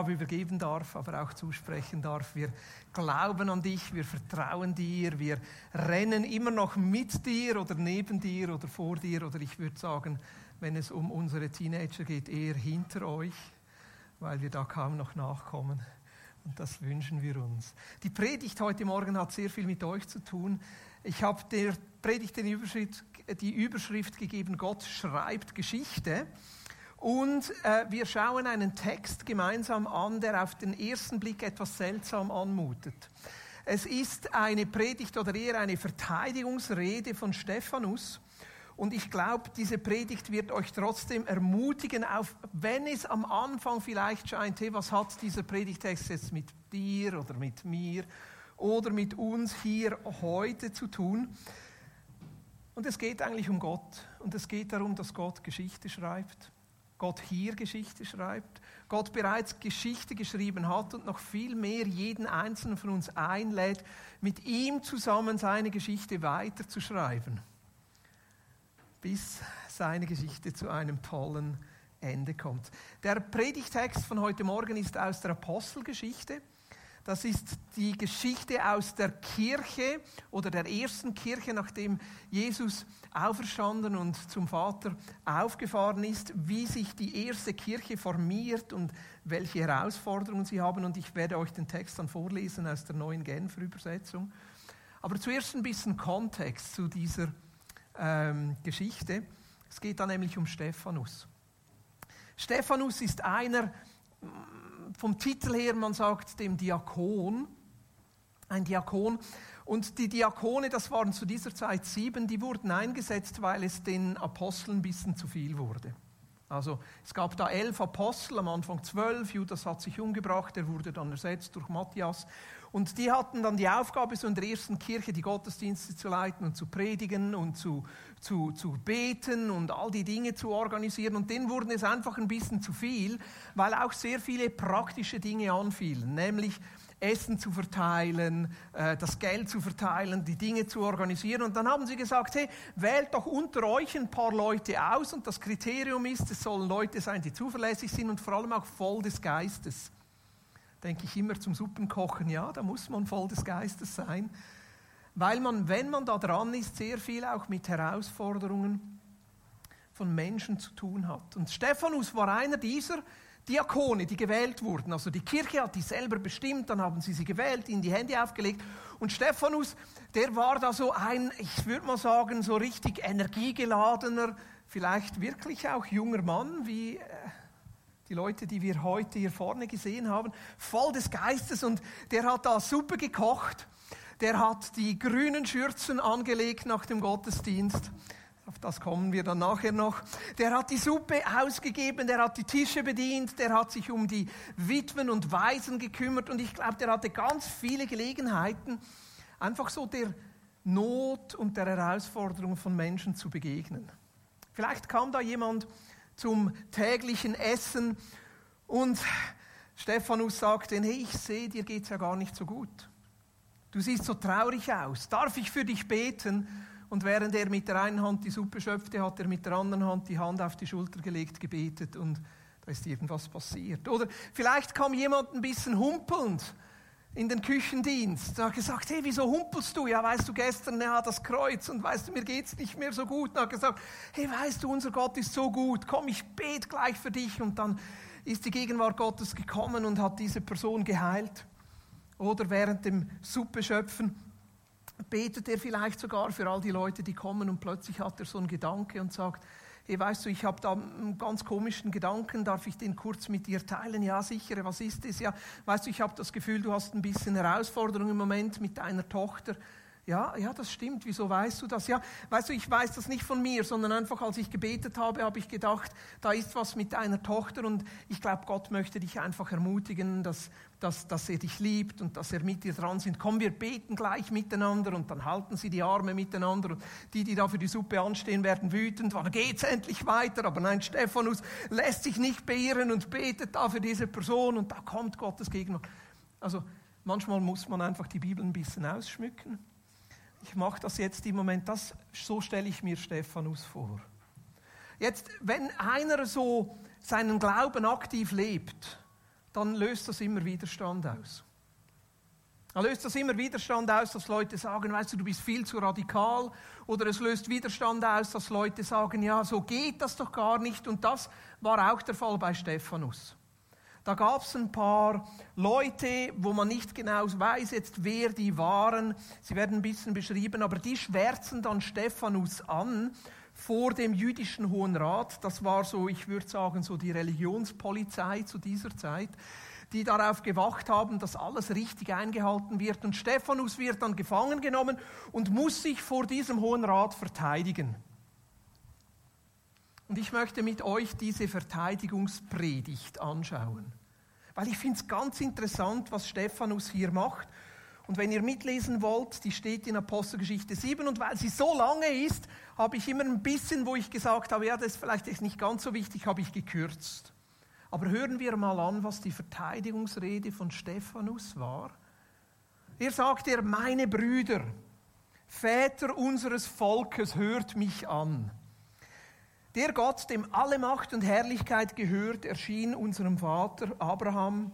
Stab übergeben darf, aber auch zusprechen darf. Wir glauben an dich, wir vertrauen dir, wir rennen immer noch mit dir oder neben dir oder vor dir oder ich würde sagen, wenn es um unsere Teenager geht, eher hinter euch, weil wir da kaum noch nachkommen. Und das wünschen wir uns. Die Predigt heute Morgen hat sehr viel mit euch zu tun. Ich habe der Predigt die Überschrift gegeben, Gott schreibt Geschichte. Und äh, wir schauen einen Text gemeinsam an, der auf den ersten Blick etwas seltsam anmutet. Es ist eine Predigt oder eher eine Verteidigungsrede von Stephanus. Und ich glaube, diese Predigt wird euch trotzdem ermutigen, auf, wenn es am Anfang vielleicht scheint, hey, was hat dieser Predigtext jetzt mit dir oder mit mir oder mit uns hier heute zu tun? Und es geht eigentlich um Gott. Und es geht darum, dass Gott Geschichte schreibt. Gott hier Geschichte schreibt, Gott bereits Geschichte geschrieben hat und noch viel mehr jeden einzelnen von uns einlädt, mit ihm zusammen seine Geschichte weiterzuschreiben, bis seine Geschichte zu einem tollen Ende kommt. Der Predigtext von heute Morgen ist aus der Apostelgeschichte. Das ist die Geschichte aus der Kirche oder der ersten Kirche, nachdem Jesus auferstanden und zum Vater aufgefahren ist, wie sich die erste Kirche formiert und welche Herausforderungen sie haben. Und ich werde euch den Text dann vorlesen aus der neuen Genfer Übersetzung. Aber zuerst ein bisschen Kontext zu dieser ähm, Geschichte. Es geht da nämlich um Stephanus. Stephanus ist einer vom Titel her, man sagt dem Diakon, ein Diakon. Und die Diakone, das waren zu dieser Zeit sieben, die wurden eingesetzt, weil es den Aposteln ein bisschen zu viel wurde. Also es gab da elf Apostel, am Anfang zwölf, Judas hat sich umgebracht, er wurde dann ersetzt durch Matthias. Und die hatten dann die Aufgabe, so in der ersten Kirche die Gottesdienste zu leiten und zu predigen und zu, zu, zu beten und all die Dinge zu organisieren. Und denen wurden es einfach ein bisschen zu viel, weil auch sehr viele praktische Dinge anfielen, nämlich Essen zu verteilen, äh, das Geld zu verteilen, die Dinge zu organisieren. Und dann haben sie gesagt, hey, wählt doch unter euch ein paar Leute aus. Und das Kriterium ist, es sollen Leute sein, die zuverlässig sind und vor allem auch voll des Geistes denke ich immer zum Suppenkochen, ja, da muss man voll des Geistes sein, weil man, wenn man da dran ist, sehr viel auch mit Herausforderungen von Menschen zu tun hat. Und Stephanus war einer dieser Diakone, die gewählt wurden. Also die Kirche hat die selber bestimmt, dann haben sie sie gewählt, ihnen die Hände aufgelegt. Und Stephanus, der war da so ein, ich würde mal sagen, so richtig energiegeladener, vielleicht wirklich auch junger Mann, wie äh, die Leute, die wir heute hier vorne gesehen haben, voll des Geistes und der hat da Suppe gekocht, der hat die grünen Schürzen angelegt nach dem Gottesdienst. Auf das kommen wir dann nachher noch. Der hat die Suppe ausgegeben, der hat die Tische bedient, der hat sich um die Witwen und Waisen gekümmert und ich glaube, der hatte ganz viele Gelegenheiten, einfach so der Not und der Herausforderung von Menschen zu begegnen. Vielleicht kam da jemand zum täglichen Essen. Und Stephanus sagte, hey, ich sehe, dir geht es ja gar nicht so gut. Du siehst so traurig aus. Darf ich für dich beten? Und während er mit der einen Hand die Suppe schöpfte, hat er mit der anderen Hand die Hand auf die Schulter gelegt, gebetet und da ist irgendwas passiert. Oder vielleicht kam jemand ein bisschen humpelnd in den Küchendienst. Hat gesagt, hey, wieso humpelst du? Ja, weißt du, gestern ja, das Kreuz und weißt du, mir geht's nicht mehr so gut. Er hat gesagt, hey, weißt du, unser Gott ist so gut. Komm, ich bete gleich für dich. Und dann ist die Gegenwart Gottes gekommen und hat diese Person geheilt. Oder während dem Suppeschöpfen betet er vielleicht sogar für all die Leute, die kommen und plötzlich hat er so einen Gedanke und sagt, hey, weißt du, ich habe da einen ganz komischen Gedanken, darf ich den kurz mit dir teilen? Ja, sicher, was ist es? Ja, weißt du, ich habe das Gefühl, du hast ein bisschen Herausforderung im Moment mit deiner Tochter. Ja, ja, das stimmt. Wieso weißt du das? Ja, weißt du, ich weiß das nicht von mir, sondern einfach, als ich gebetet habe, habe ich gedacht, da ist was mit deiner Tochter und ich glaube, Gott möchte dich einfach ermutigen, dass, dass, dass er dich liebt und dass er mit dir dran sind. Komm, wir beten gleich miteinander und dann halten sie die Arme miteinander und die, die da für die Suppe anstehen, werden wütend. Wann geht's endlich weiter? Aber nein, Stephanus lässt sich nicht beirren und betet da für diese Person und da kommt Gottes Gegenwart. Also, manchmal muss man einfach die Bibel ein bisschen ausschmücken ich mache das jetzt im Moment, das, so stelle ich mir Stephanus vor. Jetzt, wenn einer so seinen Glauben aktiv lebt, dann löst das immer Widerstand aus. Dann löst das immer Widerstand aus, dass Leute sagen, weißt du, du bist viel zu radikal. Oder es löst Widerstand aus, dass Leute sagen, ja, so geht das doch gar nicht. Und das war auch der Fall bei Stephanus. Da gab es ein paar Leute, wo man nicht genau weiß jetzt, wer die waren. Sie werden ein bisschen beschrieben, aber die schwärzen dann Stephanus an vor dem jüdischen Hohen Rat. Das war so, ich würde sagen, so die Religionspolizei zu dieser Zeit, die darauf gewacht haben, dass alles richtig eingehalten wird. Und Stephanus wird dann gefangen genommen und muss sich vor diesem Hohen Rat verteidigen. Und ich möchte mit euch diese Verteidigungspredigt anschauen, weil ich finde es ganz interessant, was Stephanus hier macht. Und wenn ihr mitlesen wollt, die steht in Apostelgeschichte 7 und weil sie so lange ist, habe ich immer ein bisschen, wo ich gesagt habe, ja, das ist vielleicht nicht ganz so wichtig, habe ich gekürzt. Aber hören wir mal an, was die Verteidigungsrede von Stephanus war. Er sagt er, meine Brüder, Väter unseres Volkes, hört mich an. Der Gott, dem alle Macht und Herrlichkeit gehört, erschien unserem Vater Abraham,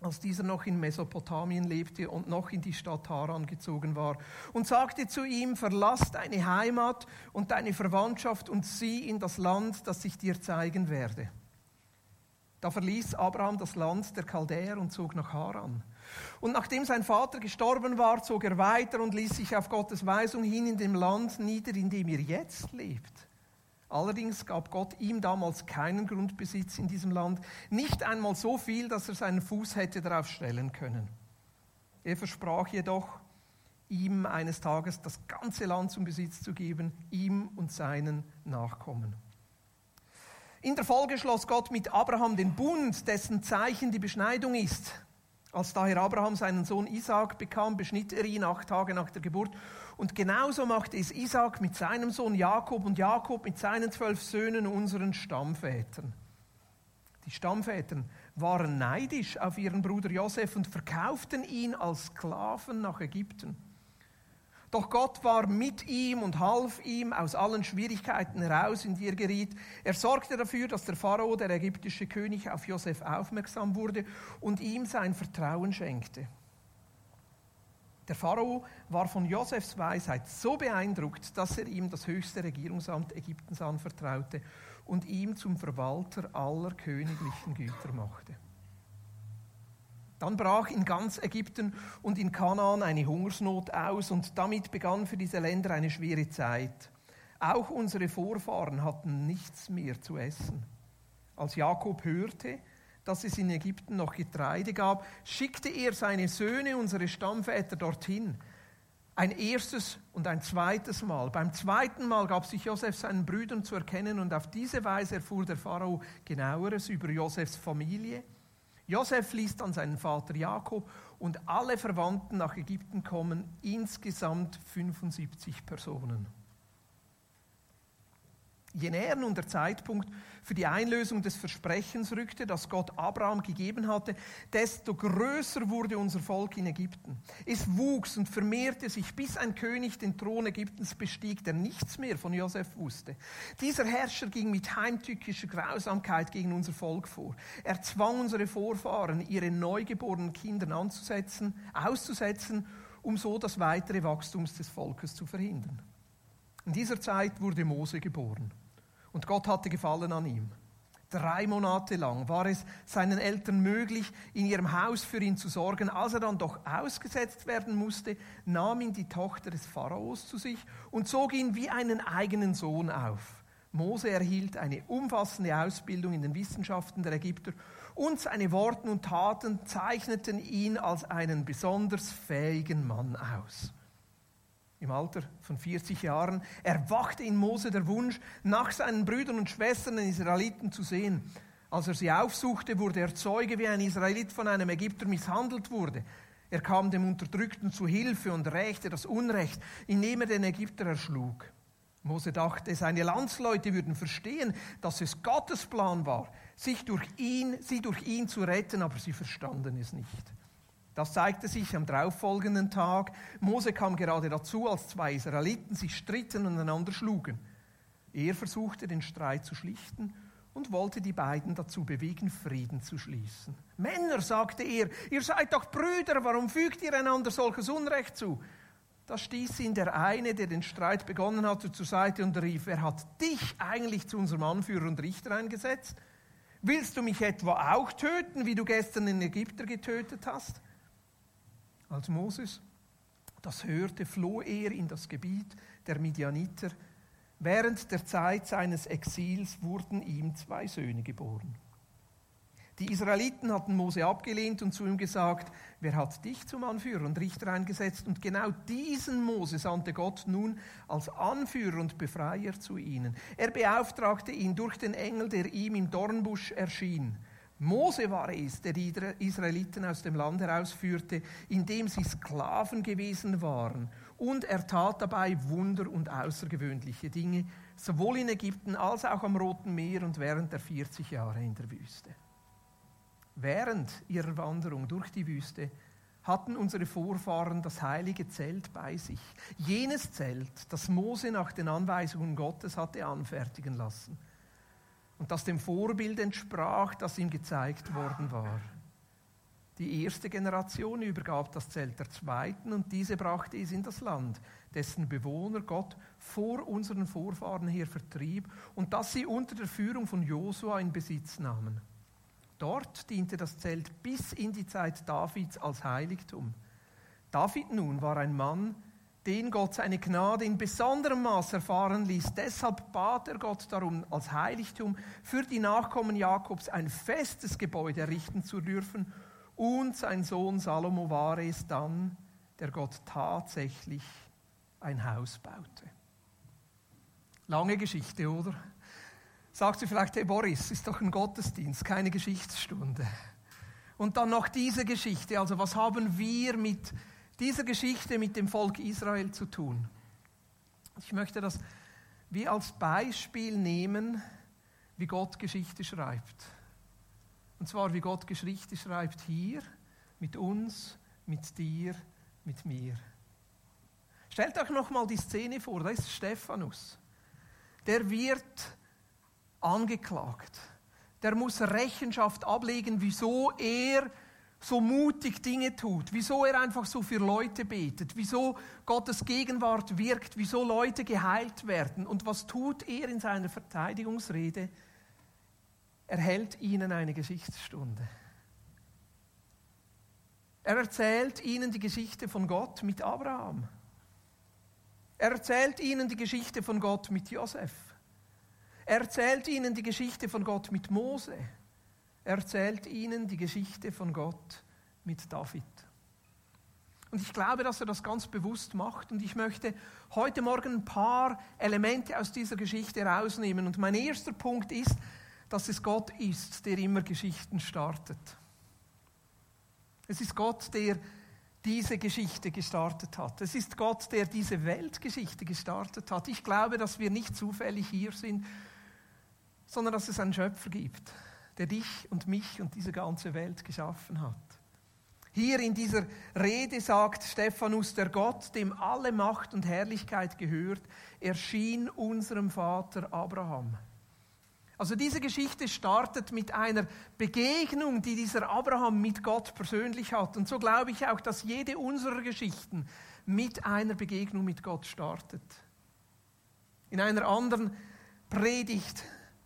als dieser noch in Mesopotamien lebte und noch in die Stadt Haran gezogen war, und sagte zu ihm, verlass deine Heimat und deine Verwandtschaft und sieh in das Land, das ich dir zeigen werde. Da verließ Abraham das Land der Chaldäer und zog nach Haran. Und nachdem sein Vater gestorben war, zog er weiter und ließ sich auf Gottes Weisung hin in dem Land nieder, in dem er jetzt lebt. Allerdings gab Gott ihm damals keinen Grundbesitz in diesem Land, nicht einmal so viel, dass er seinen Fuß hätte darauf stellen können. Er versprach jedoch, ihm eines Tages das ganze Land zum Besitz zu geben, ihm und seinen Nachkommen. In der Folge schloss Gott mit Abraham den Bund, dessen Zeichen die Beschneidung ist. Als daher Abraham seinen Sohn Isaac bekam, beschnitt er ihn acht Tage nach der Geburt und genauso machte es Isaac mit seinem Sohn Jakob und Jakob mit seinen zwölf Söhnen, unseren Stammvätern. Die Stammväter waren neidisch auf ihren Bruder Josef und verkauften ihn als Sklaven nach Ägypten. Doch Gott war mit ihm und half ihm aus allen Schwierigkeiten heraus, in die er geriet. Er sorgte dafür, dass der Pharao, der ägyptische König, auf Josef aufmerksam wurde und ihm sein Vertrauen schenkte. Der Pharao war von Josefs Weisheit so beeindruckt, dass er ihm das höchste Regierungsamt Ägyptens anvertraute und ihm zum Verwalter aller königlichen Güter machte. Dann brach in ganz Ägypten und in Kanaan eine Hungersnot aus und damit begann für diese Länder eine schwere Zeit. Auch unsere Vorfahren hatten nichts mehr zu essen. Als Jakob hörte, dass es in Ägypten noch Getreide gab, schickte er seine Söhne, unsere Stammväter, dorthin. Ein erstes und ein zweites Mal. Beim zweiten Mal gab sich Josef seinen Brüdern zu erkennen und auf diese Weise erfuhr der Pharao genaueres über Josefs Familie. Josef ließ dann seinen Vater Jakob und alle Verwandten nach Ägypten kommen, insgesamt 75 Personen. Je näher nun der Zeitpunkt für die Einlösung des Versprechens rückte, das Gott Abraham gegeben hatte, desto größer wurde unser Volk in Ägypten. Es wuchs und vermehrte sich, bis ein König den Thron Ägyptens bestieg, der nichts mehr von Josef wusste. Dieser Herrscher ging mit heimtückischer Grausamkeit gegen unser Volk vor. Er zwang unsere Vorfahren, ihre neugeborenen Kinder anzusetzen, auszusetzen, um so das weitere Wachstum des Volkes zu verhindern. In dieser Zeit wurde Mose geboren. Und Gott hatte Gefallen an ihm. Drei Monate lang war es seinen Eltern möglich, in ihrem Haus für ihn zu sorgen. Als er dann doch ausgesetzt werden musste, nahm ihn die Tochter des Pharaos zu sich und zog ihn wie einen eigenen Sohn auf. Mose erhielt eine umfassende Ausbildung in den Wissenschaften der Ägypter und seine Worte und Taten zeichneten ihn als einen besonders fähigen Mann aus im Alter von 40 Jahren, erwachte in Mose der Wunsch, nach seinen Brüdern und Schwestern den Israeliten zu sehen. Als er sie aufsuchte, wurde er Zeuge, wie ein Israelit von einem Ägypter misshandelt wurde. Er kam dem Unterdrückten zu Hilfe und rächte das Unrecht, indem er den Ägypter erschlug. Mose dachte, seine Landsleute würden verstehen, dass es Gottes Plan war, sich durch ihn, sie durch ihn zu retten, aber sie verstanden es nicht. Das zeigte sich am darauffolgenden Tag. Mose kam gerade dazu, als zwei Israeliten sich stritten und einander schlugen. Er versuchte den Streit zu schlichten und wollte die beiden dazu bewegen, Frieden zu schließen. Männer, sagte er, ihr seid doch Brüder, warum fügt ihr einander solches Unrecht zu? Da stieß ihn der eine, der den Streit begonnen hatte, zur Seite und rief, wer hat dich eigentlich zu unserem Anführer und Richter eingesetzt? Willst du mich etwa auch töten, wie du gestern den Ägypter getötet hast? Als Moses das hörte, floh er in das Gebiet der Midianiter. Während der Zeit seines Exils wurden ihm zwei Söhne geboren. Die Israeliten hatten Mose abgelehnt und zu ihm gesagt, wer hat dich zum Anführer und Richter eingesetzt? Und genau diesen Mose sandte Gott nun als Anführer und Befreier zu ihnen. Er beauftragte ihn durch den Engel, der ihm im Dornbusch erschien. Mose war es, der die Israeliten aus dem Land herausführte, indem sie Sklaven gewesen waren. Und er tat dabei Wunder und außergewöhnliche Dinge, sowohl in Ägypten als auch am Roten Meer und während der 40 Jahre in der Wüste. Während ihrer Wanderung durch die Wüste hatten unsere Vorfahren das heilige Zelt bei sich. Jenes Zelt, das Mose nach den Anweisungen Gottes hatte anfertigen lassen und das dem Vorbild entsprach, das ihm gezeigt worden war. Die erste Generation übergab das Zelt der zweiten und diese brachte es in das Land, dessen Bewohner Gott vor unseren Vorfahren her vertrieb und das sie unter der Führung von Josua in Besitz nahmen. Dort diente das Zelt bis in die Zeit Davids als Heiligtum. David nun war ein Mann, den Gott seine Gnade in besonderem Maß erfahren ließ. Deshalb bat er Gott darum, als Heiligtum für die Nachkommen Jakobs ein festes Gebäude errichten zu dürfen. Und sein Sohn Salomo war es dann, der Gott tatsächlich ein Haus baute. Lange Geschichte, oder? Sagt sie vielleicht, hey Boris, ist doch ein Gottesdienst, keine Geschichtsstunde. Und dann noch diese Geschichte. Also was haben wir mit dieser Geschichte mit dem Volk Israel zu tun? Ich möchte das wie als Beispiel nehmen, wie Gott Geschichte schreibt. Und zwar wie Gott Geschichte schreibt hier, mit uns, mit dir, mit mir. Stellt euch nochmal die Szene vor, da ist Stephanus. Der wird angeklagt. Der muss Rechenschaft ablegen, wieso er so mutig Dinge tut, wieso er einfach so für Leute betet, wieso Gottes Gegenwart wirkt, wieso Leute geheilt werden. Und was tut er in seiner Verteidigungsrede? Er hält ihnen eine Geschichtsstunde. Er erzählt ihnen die Geschichte von Gott mit Abraham. Er erzählt ihnen die Geschichte von Gott mit Josef. Er erzählt ihnen die Geschichte von Gott mit Mose. Er erzählt ihnen die Geschichte von Gott mit David. Und ich glaube, dass er das ganz bewusst macht. Und ich möchte heute Morgen ein paar Elemente aus dieser Geschichte herausnehmen. Und mein erster Punkt ist, dass es Gott ist, der immer Geschichten startet. Es ist Gott, der diese Geschichte gestartet hat. Es ist Gott, der diese Weltgeschichte gestartet hat. Ich glaube, dass wir nicht zufällig hier sind, sondern dass es einen Schöpfer gibt, der dich und mich und diese ganze Welt geschaffen hat. Hier in dieser Rede sagt Stephanus, der Gott, dem alle Macht und Herrlichkeit gehört, erschien unserem Vater Abraham. Also diese Geschichte startet mit einer Begegnung, die dieser Abraham mit Gott persönlich hat. Und so glaube ich auch, dass jede unserer Geschichten mit einer Begegnung mit Gott startet. In einer anderen Predigt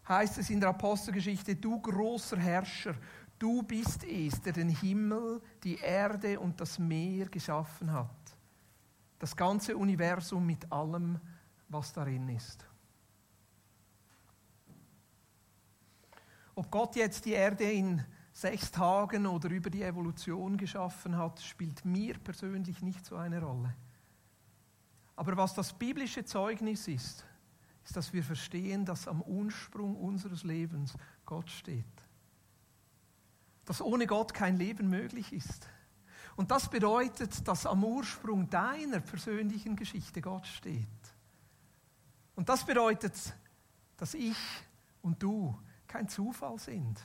heißt es in der Apostelgeschichte, du großer Herrscher, du bist es, der den Himmel, die Erde und das Meer geschaffen hat. Das ganze Universum mit allem, was darin ist. Ob Gott jetzt die Erde in sechs Tagen oder über die Evolution geschaffen hat, spielt mir persönlich nicht so eine Rolle. Aber was das biblische Zeugnis ist, ist, dass wir verstehen, dass am Ursprung unseres Lebens Gott steht. Dass ohne Gott kein Leben möglich ist. Und das bedeutet, dass am Ursprung deiner persönlichen Geschichte Gott steht. Und das bedeutet, dass ich und du kein Zufall sind.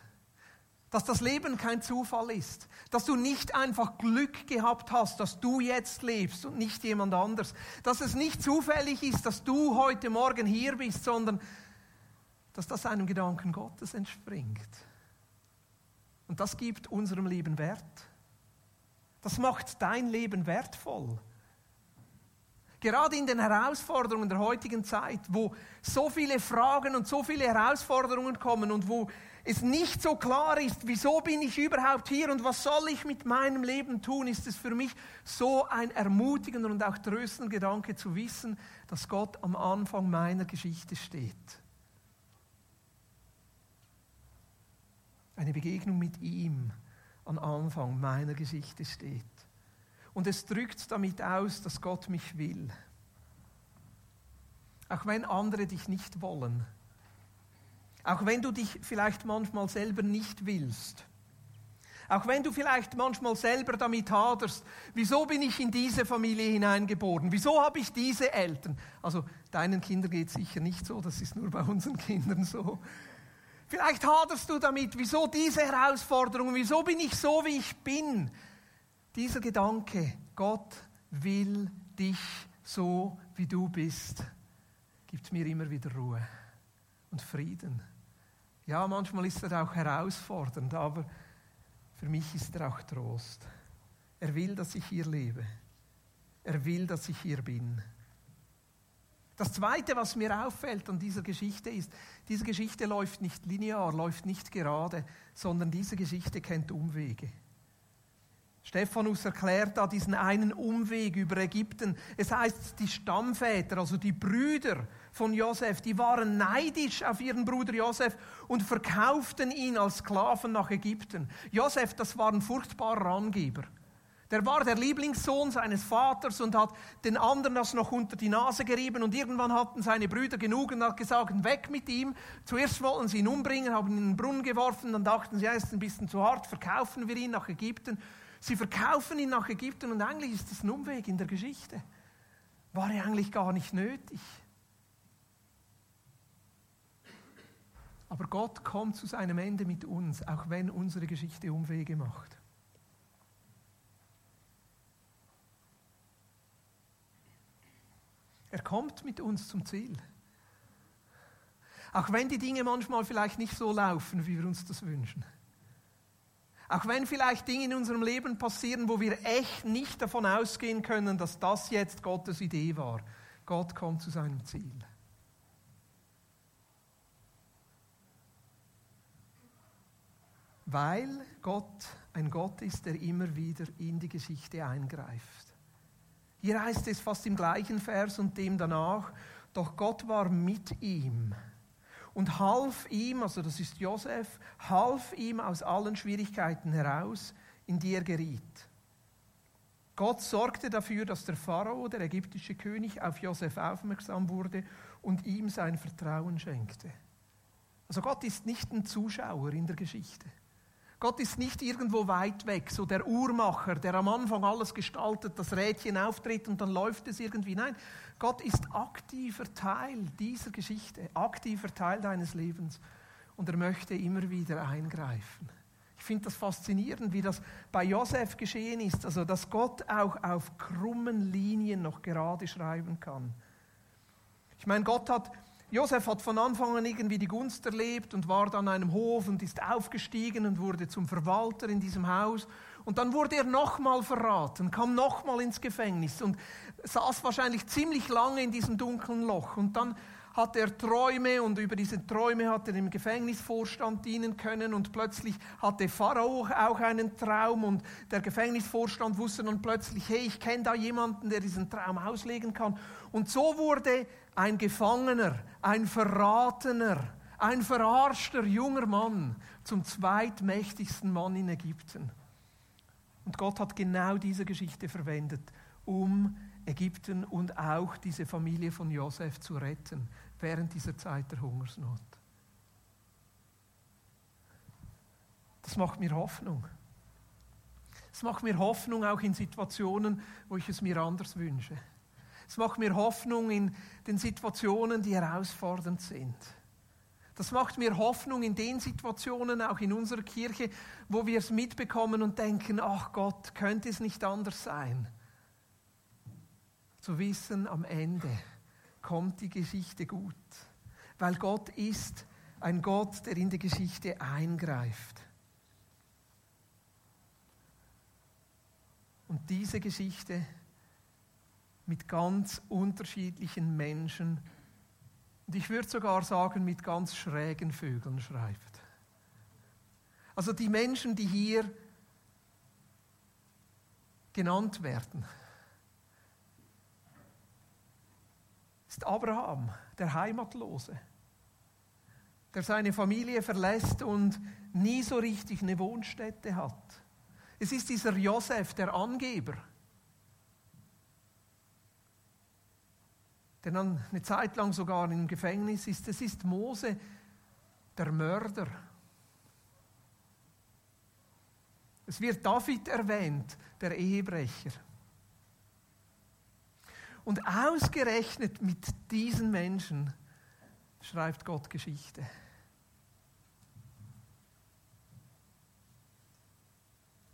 Dass das Leben kein Zufall ist. Dass du nicht einfach Glück gehabt hast, dass du jetzt lebst und nicht jemand anders. Dass es nicht zufällig ist, dass du heute Morgen hier bist, sondern dass das einem Gedanken Gottes entspringt. Und das gibt unserem Leben Wert. Das macht dein Leben wertvoll. Gerade in den Herausforderungen der heutigen Zeit, wo so viele Fragen und so viele Herausforderungen kommen und wo es nicht so klar ist, wieso bin ich überhaupt hier und was soll ich mit meinem Leben tun, ist es für mich so ein ermutigender und auch tröstender Gedanke zu wissen, dass Gott am Anfang meiner Geschichte steht. Eine Begegnung mit ihm am Anfang meiner Geschichte steht. Und es drückt damit aus, dass Gott mich will. Auch wenn andere dich nicht wollen. Auch wenn du dich vielleicht manchmal selber nicht willst. Auch wenn du vielleicht manchmal selber damit haderst, wieso bin ich in diese Familie hineingeboren? Wieso habe ich diese Eltern? Also deinen Kindern geht es sicher nicht so, das ist nur bei unseren Kindern so. Vielleicht haderst du damit, wieso diese Herausforderung, wieso bin ich so, wie ich bin? Dieser Gedanke, Gott will dich so, wie du bist, gibt mir immer wieder Ruhe und Frieden. Ja, manchmal ist er auch herausfordernd, aber für mich ist er auch Trost. Er will, dass ich hier lebe. Er will, dass ich hier bin. Das Zweite, was mir auffällt an dieser Geschichte ist, diese Geschichte läuft nicht linear, läuft nicht gerade, sondern diese Geschichte kennt Umwege. Stephanus erklärt da diesen einen Umweg über Ägypten. Es heißt, die Stammväter, also die Brüder von Josef, die waren neidisch auf ihren Bruder Josef und verkauften ihn als Sklaven nach Ägypten. Josef, das war ein furchtbarer Angeber. Der war der Lieblingssohn seines Vaters und hat den anderen das noch unter die Nase gerieben und irgendwann hatten seine Brüder genug und hat gesagt, weg mit ihm. Zuerst wollten sie ihn umbringen, haben ihn in den Brunnen geworfen, dann dachten sie, er ist ein bisschen zu hart, verkaufen wir ihn nach Ägypten. Sie verkaufen ihn nach Ägypten und eigentlich ist das ein Umweg in der Geschichte. War er eigentlich gar nicht nötig. Aber Gott kommt zu seinem Ende mit uns, auch wenn unsere Geschichte Umwege macht. Er kommt mit uns zum Ziel. Auch wenn die Dinge manchmal vielleicht nicht so laufen, wie wir uns das wünschen. Auch wenn vielleicht Dinge in unserem Leben passieren, wo wir echt nicht davon ausgehen können, dass das jetzt Gottes Idee war. Gott kommt zu seinem Ziel. Weil Gott ein Gott ist, der immer wieder in die Geschichte eingreift. Hier heißt es fast im gleichen Vers und dem danach, doch Gott war mit ihm und half ihm, also das ist Josef, half ihm aus allen Schwierigkeiten heraus, in die er geriet. Gott sorgte dafür, dass der Pharao, der ägyptische König, auf Josef aufmerksam wurde und ihm sein Vertrauen schenkte. Also Gott ist nicht ein Zuschauer in der Geschichte. Gott ist nicht irgendwo weit weg, so der Uhrmacher, der am Anfang alles gestaltet, das Rädchen auftritt und dann läuft es irgendwie. Nein, Gott ist aktiver Teil dieser Geschichte, aktiver Teil deines Lebens und er möchte immer wieder eingreifen. Ich finde das faszinierend, wie das bei Josef geschehen ist, also dass Gott auch auf krummen Linien noch gerade schreiben kann. Ich meine, Gott hat Josef hat von Anfang an irgendwie die Gunst erlebt und war dann an einem Hof und ist aufgestiegen und wurde zum Verwalter in diesem Haus. Und dann wurde er nochmal verraten, kam nochmal ins Gefängnis und saß wahrscheinlich ziemlich lange in diesem dunklen Loch. Und dann hatte er Träume und über diese Träume hat er im Gefängnisvorstand dienen können und plötzlich hatte Pharao auch einen Traum und der Gefängnisvorstand wusste dann plötzlich, hey, ich kenne da jemanden, der diesen Traum auslegen kann. Und so wurde ein Gefangener, ein Verratener, ein verarschter junger Mann zum zweitmächtigsten Mann in Ägypten. Und Gott hat genau diese Geschichte verwendet, um Ägypten und auch diese Familie von Josef zu retten während dieser Zeit der Hungersnot. Das macht mir Hoffnung. Es macht mir Hoffnung auch in Situationen, wo ich es mir anders wünsche. Es macht mir Hoffnung in den Situationen, die herausfordernd sind. Das macht mir Hoffnung in den Situationen, auch in unserer Kirche, wo wir es mitbekommen und denken, ach Gott, könnte es nicht anders sein? Zu wissen, am Ende kommt die Geschichte gut, weil Gott ist ein Gott, der in die Geschichte eingreift. Und diese Geschichte mit ganz unterschiedlichen Menschen und ich würde sogar sagen, mit ganz schrägen Vögeln schreibt. Also die Menschen, die hier genannt werden, ist Abraham, der Heimatlose, der seine Familie verlässt und nie so richtig eine Wohnstätte hat. Es ist dieser Josef, der Angeber, der dann eine Zeit lang sogar im Gefängnis ist. Es ist Mose, der Mörder. Es wird David erwähnt, der Ehebrecher. Und ausgerechnet mit diesen Menschen schreibt Gott Geschichte.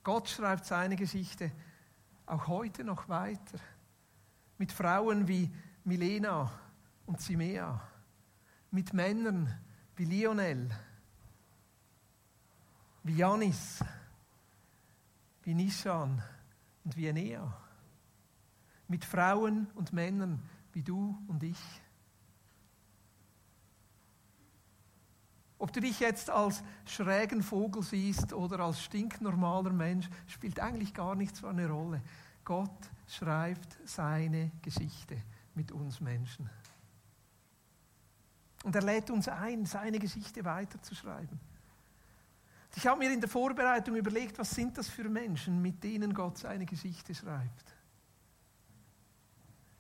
Gott schreibt seine Geschichte auch heute noch weiter. Mit Frauen wie Milena und Simea, mit Männern wie Lionel, wie Janis, wie Nishan und wie Enea, mit Frauen und Männern wie du und ich. Ob du dich jetzt als schrägen Vogel siehst oder als stinknormaler Mensch, spielt eigentlich gar nichts für eine Rolle. Gott schreibt seine Geschichte mit uns Menschen. Und er lädt uns ein, seine Geschichte weiterzuschreiben. Ich habe mir in der Vorbereitung überlegt, was sind das für Menschen, mit denen Gott seine Geschichte schreibt.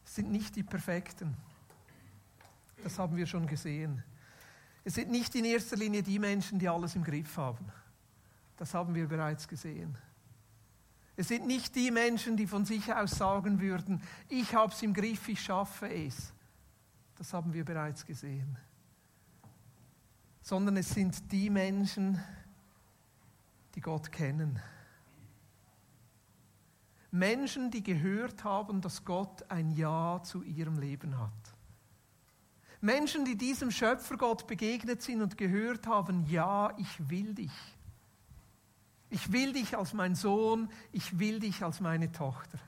Es sind nicht die Perfekten. Das haben wir schon gesehen. Es sind nicht in erster Linie die Menschen, die alles im Griff haben. Das haben wir bereits gesehen. Es sind nicht die Menschen, die von sich aus sagen würden, ich habe es im Griff, ich schaffe es. Das haben wir bereits gesehen. Sondern es sind die Menschen, die Gott kennen. Menschen, die gehört haben, dass Gott ein Ja zu ihrem Leben hat. Menschen, die diesem Schöpfergott begegnet sind und gehört haben, ja, ich will dich. Ich will dich als mein Sohn, ich will dich als meine Tochter.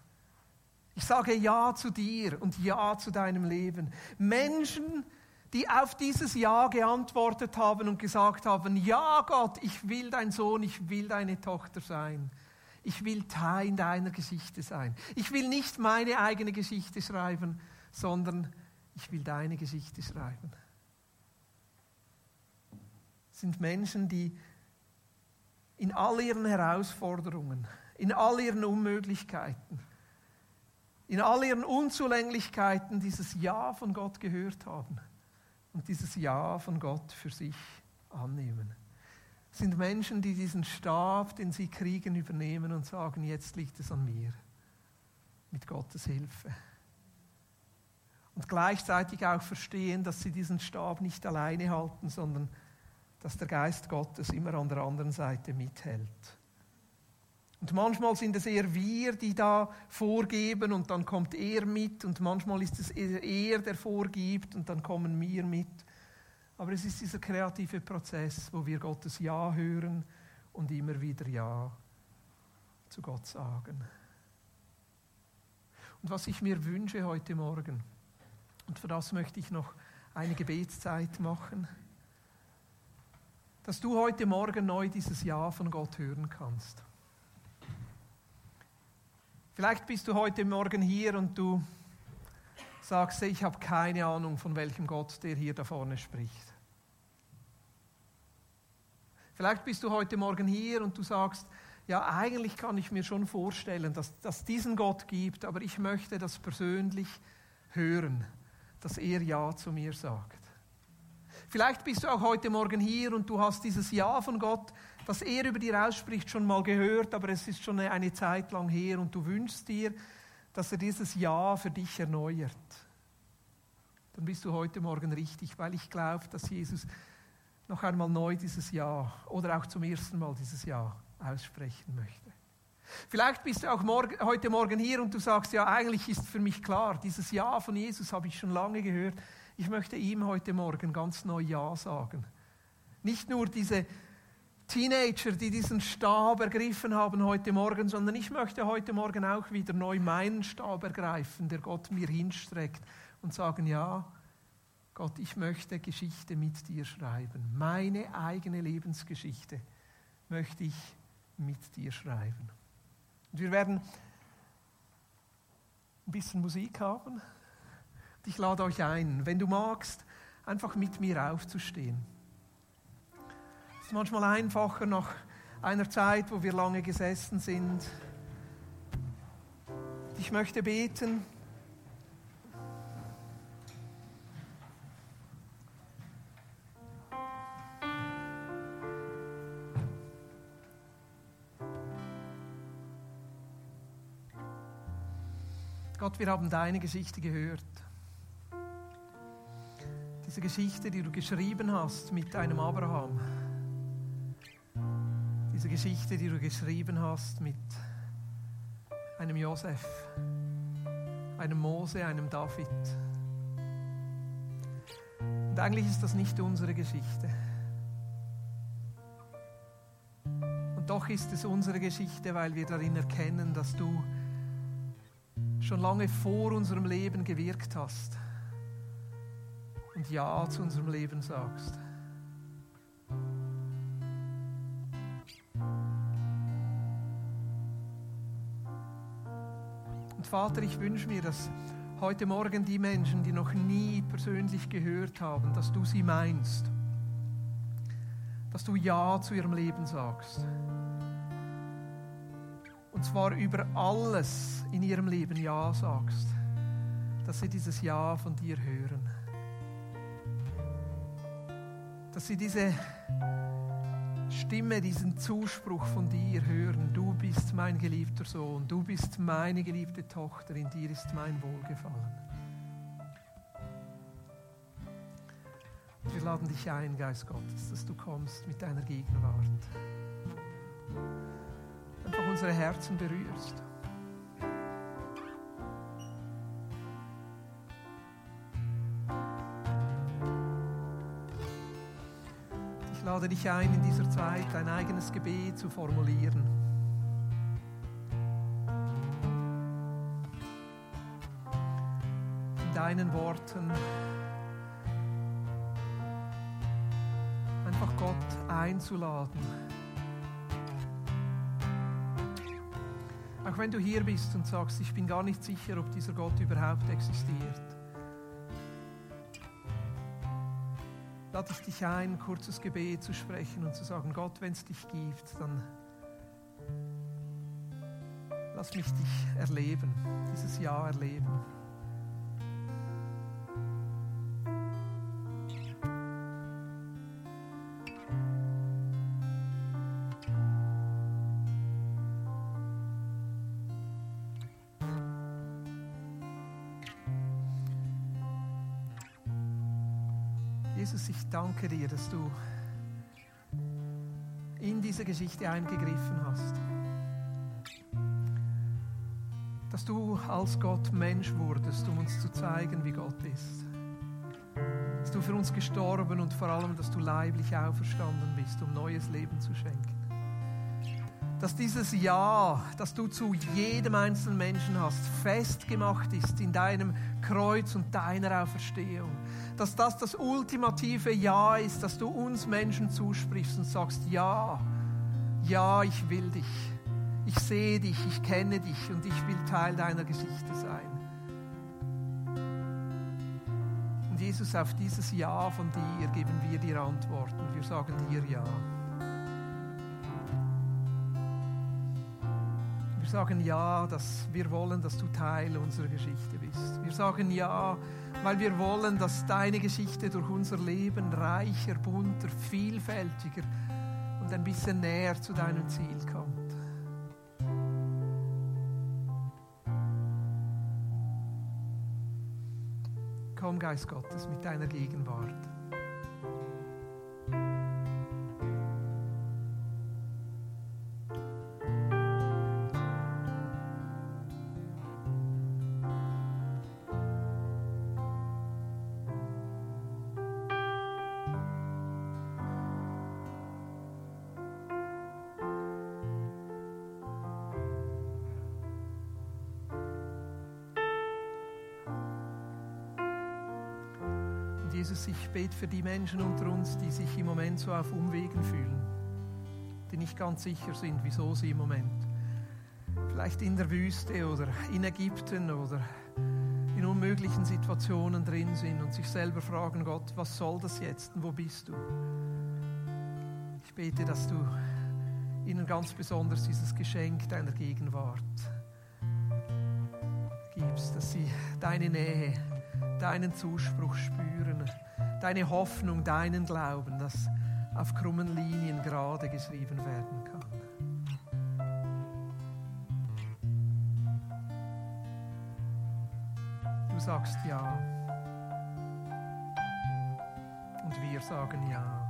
Ich sage Ja zu dir und Ja zu deinem Leben. Menschen, die auf dieses Ja geantwortet haben und gesagt haben, ja Gott, ich will dein Sohn, ich will deine Tochter sein. Ich will Teil deiner Geschichte sein. Ich will nicht meine eigene Geschichte schreiben, sondern ich will deine Geschichte schreiben. Es sind Menschen, die in all ihren Herausforderungen, in all ihren Unmöglichkeiten, in all ihren Unzulänglichkeiten dieses Ja von Gott gehört haben und dieses Ja von Gott für sich annehmen. Es sind Menschen, die diesen Stab, den sie kriegen, übernehmen und sagen, jetzt liegt es an mir, mit Gottes Hilfe. Und gleichzeitig auch verstehen, dass sie diesen Stab nicht alleine halten, sondern dass der Geist Gottes immer an der anderen Seite mithält. Und manchmal sind es eher wir, die da vorgeben und dann kommt er mit und manchmal ist es eher er, der vorgibt und dann kommen wir mit. Aber es ist dieser kreative Prozess, wo wir Gottes Ja hören und immer wieder Ja zu Gott sagen. Und was ich mir wünsche heute Morgen, und für das möchte ich noch eine Gebetszeit machen, dass du heute Morgen neu dieses Ja von Gott hören kannst. Vielleicht bist du heute Morgen hier und du sagst, ich habe keine Ahnung, von welchem Gott der hier da vorne spricht. Vielleicht bist du heute Morgen hier und du sagst, ja, eigentlich kann ich mir schon vorstellen, dass es diesen Gott gibt, aber ich möchte das persönlich hören, dass er Ja zu mir sagt. Vielleicht bist du auch heute Morgen hier und du hast dieses Ja von Gott, das er über dir ausspricht, schon mal gehört, aber es ist schon eine Zeit lang her und du wünschst dir, dass er dieses Ja für dich erneuert. Dann bist du heute Morgen richtig, weil ich glaube, dass Jesus noch einmal neu dieses Ja oder auch zum ersten Mal dieses Ja aussprechen möchte. Vielleicht bist du auch morgen, heute Morgen hier und du sagst, ja, eigentlich ist für mich klar, dieses Ja von Jesus habe ich schon lange gehört. Ich möchte ihm heute Morgen ganz neu Ja sagen. Nicht nur diese Teenager, die diesen Stab ergriffen haben heute Morgen, sondern ich möchte heute Morgen auch wieder neu meinen Stab ergreifen, der Gott mir hinstreckt und sagen, ja, Gott, ich möchte Geschichte mit dir schreiben. Meine eigene Lebensgeschichte möchte ich mit dir schreiben. Und wir werden ein bisschen Musik haben. Ich lade euch ein, wenn du magst, einfach mit mir aufzustehen ist manchmal einfacher nach einer Zeit, wo wir lange gesessen sind. Ich möchte beten. Gott, wir haben deine Geschichte gehört. Diese Geschichte, die du geschrieben hast mit deinem Abraham diese Geschichte, die du geschrieben hast mit einem Josef, einem Mose, einem David. Und eigentlich ist das nicht unsere Geschichte. Und doch ist es unsere Geschichte, weil wir darin erkennen, dass du schon lange vor unserem Leben gewirkt hast und Ja zu unserem Leben sagst. Vater, ich wünsche mir, dass heute Morgen die Menschen, die noch nie persönlich gehört haben, dass du sie meinst, dass du Ja zu ihrem Leben sagst. Und zwar über alles in ihrem Leben Ja sagst, dass sie dieses Ja von dir hören. Dass sie diese Stimme, diesen Zuspruch von dir hören. Du bist mein geliebter Sohn, du bist meine geliebte Tochter, in dir ist mein Wohlgefallen. Wir laden dich ein, Geist Gottes, dass du kommst mit deiner Gegenwart. Einfach unsere Herzen berührst. Lade dich ein, in dieser Zeit dein eigenes Gebet zu formulieren. In deinen Worten einfach Gott einzuladen. Auch wenn du hier bist und sagst, ich bin gar nicht sicher, ob dieser Gott überhaupt existiert. Lade ich dich ein, kurzes Gebet zu sprechen und zu sagen, Gott, wenn es dich gibt, dann lass mich dich erleben, dieses Jahr erleben. Jesus, ich danke dir, dass du in diese Geschichte eingegriffen hast. Dass du als Gott Mensch wurdest, um uns zu zeigen, wie Gott ist. Dass du für uns gestorben und vor allem, dass du leiblich auferstanden bist, um neues Leben zu schenken dass dieses Ja, das du zu jedem einzelnen Menschen hast, festgemacht ist in deinem Kreuz und deiner Auferstehung. Dass das das ultimative Ja ist, dass du uns Menschen zusprichst und sagst, ja, ja, ich will dich. Ich sehe dich, ich kenne dich und ich will Teil deiner Geschichte sein. Und Jesus, auf dieses Ja von dir geben wir dir Antworten. Wir sagen dir Ja. Sagen ja, dass wir wollen, dass du Teil unserer Geschichte bist. Wir sagen ja, weil wir wollen, dass deine Geschichte durch unser Leben reicher, bunter, vielfältiger und ein bisschen näher zu deinem Ziel kommt. Komm, Geist Gottes, mit deiner Gegenwart. Bete für die Menschen unter uns, die sich im Moment so auf Umwegen fühlen, die nicht ganz sicher sind, wieso sie im Moment vielleicht in der Wüste oder in Ägypten oder in unmöglichen Situationen drin sind und sich selber fragen, Gott, was soll das jetzt und wo bist du? Ich bete, dass du ihnen ganz besonders dieses Geschenk deiner Gegenwart gibst, dass sie deine Nähe, deinen Zuspruch spüren, deine Hoffnung, deinen Glauben, dass auf krummen Linien gerade geschrieben werden kann. Du sagst ja und wir sagen ja.